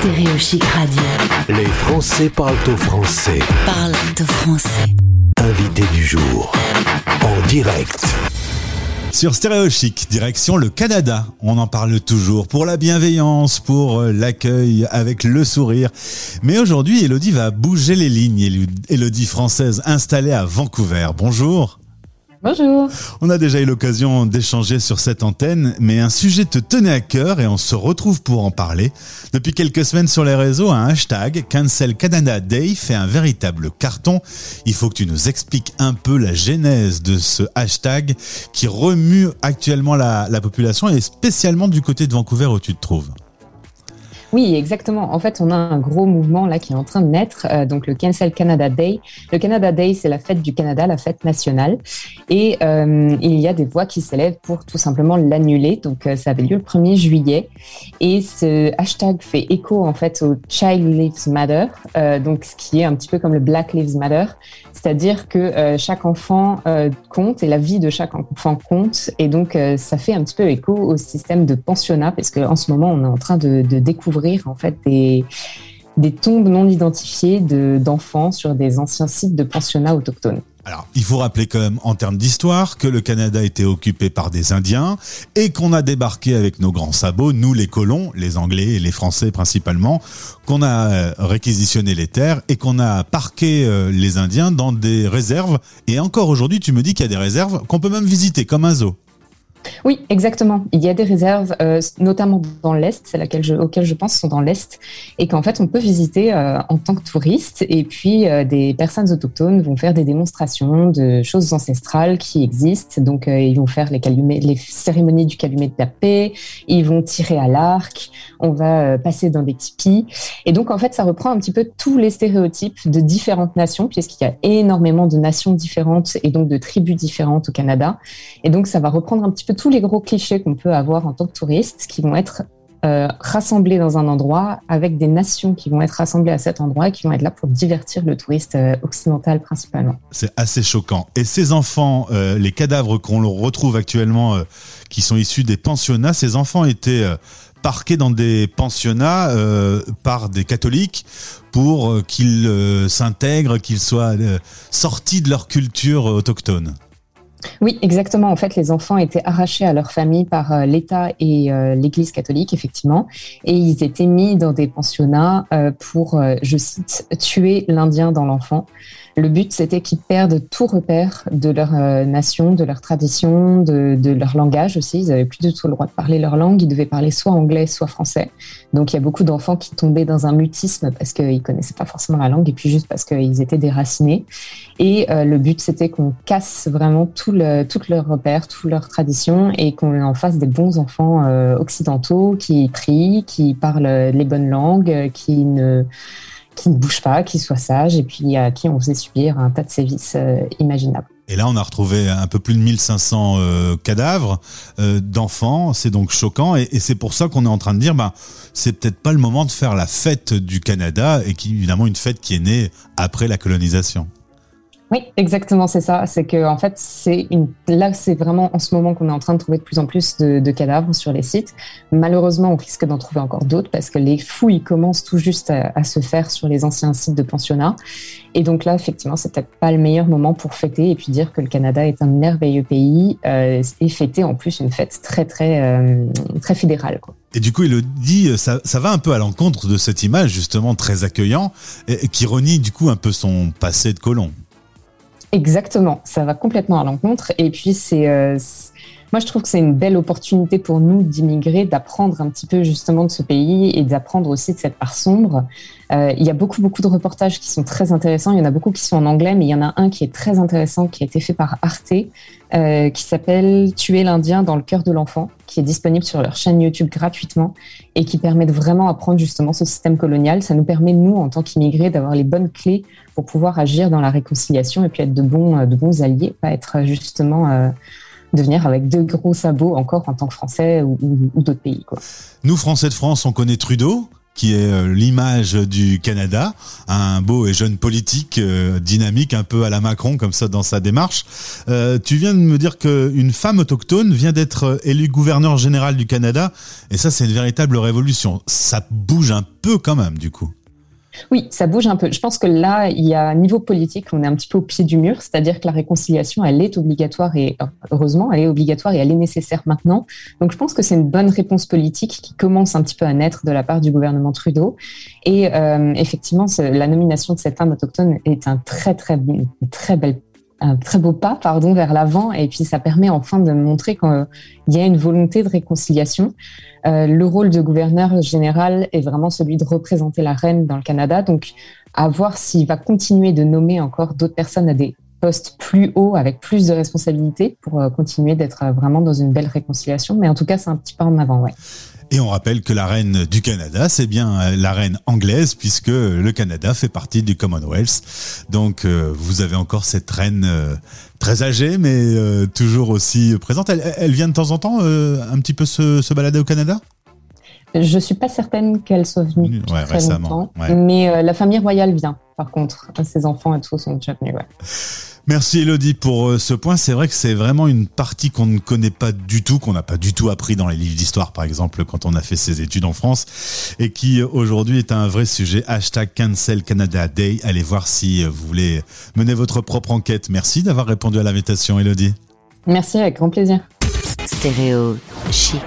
Stéréo Chic Radio. Les Français parlent au français. Parle de français. Invité du jour. En direct. Sur Stéréo Chic, direction le Canada. On en parle toujours pour la bienveillance, pour euh, l'accueil avec le sourire. Mais aujourd'hui, Elodie va bouger les lignes. Elodie française installée à Vancouver. Bonjour. Bonjour. On a déjà eu l'occasion d'échanger sur cette antenne, mais un sujet te tenait à cœur et on se retrouve pour en parler. Depuis quelques semaines sur les réseaux, un hashtag Cancel Canada Day fait un véritable carton. Il faut que tu nous expliques un peu la genèse de ce hashtag qui remue actuellement la, la population et spécialement du côté de Vancouver où tu te trouves. Oui, exactement. En fait, on a un gros mouvement là qui est en train de naître, euh, donc le Cancel Canada Day. Le Canada Day, c'est la fête du Canada, la fête nationale, et euh, il y a des voix qui s'élèvent pour tout simplement l'annuler. Donc, euh, ça avait lieu le 1er juillet, et ce hashtag fait écho en fait au Child Lives Matter, donc ce qui est un petit peu comme le Black Lives Matter, c'est-à-dire que chaque enfant compte et la vie de chaque enfant compte, et donc ça fait un petit peu écho au système de pensionnat, parce qu'en ce moment, on est en train de, de découvrir en fait des, des tombes non identifiées d'enfants sur des anciens sites de pensionnats autochtones. Alors, il faut rappeler quand même en termes d'histoire que le Canada était occupé par des Indiens et qu'on a débarqué avec nos grands sabots, nous les colons, les Anglais et les Français principalement, qu'on a euh, réquisitionné les terres et qu'on a parqué euh, les Indiens dans des réserves. Et encore aujourd'hui, tu me dis qu'il y a des réserves qu'on peut même visiter comme un zoo. Oui, exactement. Il y a des réserves, euh, notamment dans l'Est, laquelle je, auxquelles je pense sont dans l'Est, et qu'en fait on peut visiter euh, en tant que touriste, et puis euh, des personnes autochtones vont faire des démonstrations de choses ancestrales qui existent. Donc ils vont faire les, les cérémonies du calumet de la paix, ils vont tirer à l'arc, on va passer dans des tipis, et donc en fait ça reprend un petit peu tous les stéréotypes de différentes nations, puisqu'il y a énormément de nations différentes et donc de tribus différentes au Canada, et donc ça va reprendre un petit peu tous les gros clichés qu'on peut avoir en tant que touriste qui vont être euh, rassemblés dans un endroit avec des nations qui vont être rassemblées à cet endroit et qui vont être là pour divertir le touriste euh, occidental principalement. C'est assez choquant. Et ces enfants, euh, les cadavres qu'on retrouve actuellement, qui sont issus des pensionnats, ces enfants étaient parqués dans des pensionnats par des catholiques pour qu'ils s'intègrent, qu'ils soient sortis de leur culture autochtone. Oui, exactement. En fait, les enfants étaient arrachés à leur famille par euh, l'État et euh, l'Église catholique, effectivement, et ils étaient mis dans des pensionnats euh, pour, je cite, tuer l'Indien dans l'enfant. Le but, c'était qu'ils perdent tout repère de leur nation, de leur tradition, de, de, leur langage aussi. Ils n'avaient plus du tout le droit de parler leur langue. Ils devaient parler soit anglais, soit français. Donc, il y a beaucoup d'enfants qui tombaient dans un mutisme parce qu'ils connaissaient pas forcément la langue et puis juste parce qu'ils étaient déracinés. Et le but, c'était qu'on casse vraiment tout tout leurs repères, toutes leurs traditions et qu'on en fasse des bons enfants euh, occidentaux qui prient, qui parlent les bonnes langues, qui ne qui ne bougent pas, qui soient sages et puis à qui on faisait subir un tas de sévices euh, imaginables. Et là, on a retrouvé un peu plus de 1500 euh, cadavres d'enfants. C'est donc choquant. Et, c'est pour ça qu'on est en train de dire, ben, c'est peut-être pas le moment de faire la fête du Canada et qui, évidemment, une fête qui est née après la colonisation. Oui, exactement, c'est ça. C'est que en fait, c'est une. Là, c'est vraiment en ce moment qu'on est en train de trouver de plus en plus de, cadavres sur les sites. Malheureusement, on risque d'en trouver encore d'autres parce que les fouilles commencent tout juste à, se faire sur les anciens sites de pensionnats. Et donc là, effectivement, c'est peut-être pas le meilleur moment pour fêter et puis dire que le Canada est un merveilleux pays euh, et fêter en plus une fête très très euh, très fédérale. Quoi. Et du coup, il le dit, ça, ça va un peu à l'encontre de cette image justement très accueillant qui renie du coup un peu son passé de colon. Exactement, ça va complètement à l'encontre. Et puis, c'est, euh, moi, je trouve que c'est une belle opportunité pour nous d'immigrer, d'apprendre un petit peu justement de ce pays et d'apprendre aussi de cette part sombre. Euh, il y a beaucoup, beaucoup de reportages qui sont très intéressants. Il y en a beaucoup qui sont en anglais, mais il y en a un qui est très intéressant, qui a été fait par Arte, euh, qui s'appelle Tuer l'Indien dans le cœur de l'enfant, qui est disponible sur leur chaîne YouTube gratuitement et qui permet de vraiment apprendre justement ce système colonial. Ça nous permet, nous, en tant qu'immigrés, d'avoir les bonnes clés pour pouvoir agir dans la réconciliation et puis être de bons, euh, de bons alliés, pas être justement euh, devenir avec deux gros sabots encore en tant que Français ou, d'autres pays. Nous, Français de France, on connaît Trudeau qui est euh, l'image du Canada, un beau et jeune politique euh, dynamique, un peu à la Macron comme ça dans sa démarche. Euh, tu viens de me dire qu'une femme autochtone vient d'être élue gouverneur général du Canada, et ça c'est une véritable révolution. Ça bouge un peu quand même du coup. Oui, ça bouge un peu. Je pense que là, il y a un niveau politique, on est un petit peu au pied du mur, c'est-à-dire que la réconciliation, elle est obligatoire et heureusement, elle est obligatoire et elle est nécessaire maintenant. Donc, je pense que c'est une bonne réponse politique qui commence un petit peu à naître de la part du gouvernement Trudeau. Et euh, effectivement, la nomination de cette femme autochtone est un très très très belle un très beau pas pardon vers l'avant et puis ça permet enfin de montrer qu'il y a une volonté de réconciliation. Euh, le rôle de gouverneur général est vraiment celui de représenter la reine dans le Canada, donc à voir s'il va continuer de nommer encore d'autres personnes à des postes plus hauts avec plus de responsabilités pour euh, continuer d'être vraiment dans une belle réconciliation. Mais en tout cas, c'est un petit pas en avant, ouais. Et on rappelle que la reine du Canada, c'est bien euh, la reine anglaise, puisque le Canada fait partie du Commonwealth. Donc euh, vous avez encore cette reine euh, très âgée, mais toujours aussi présente. Elle, vient de temps en temps un petit peu se, balader au Canada? Je suis pas certaine qu'elle soit venue très récemment, longtemps, mais la famille royale vient. Par contre, ses enfants et tout sont déjà venus. Ouais. Merci Elodie pour euh, ce point. C'est vrai que c'est vraiment une partie qu'on ne connaît pas du tout, qu'on n'a pas du tout appris dans les livres d'histoire, par exemple, quand on a fait ses études en France, et qui euh, aujourd'hui est un vrai sujet. Hashtag Cancel Canada Day. Allez voir si euh, vous voulez mener votre propre enquête. Merci d'avoir répondu à l'invitation, Elodie. Merci, avec grand plaisir. Stéréo chic.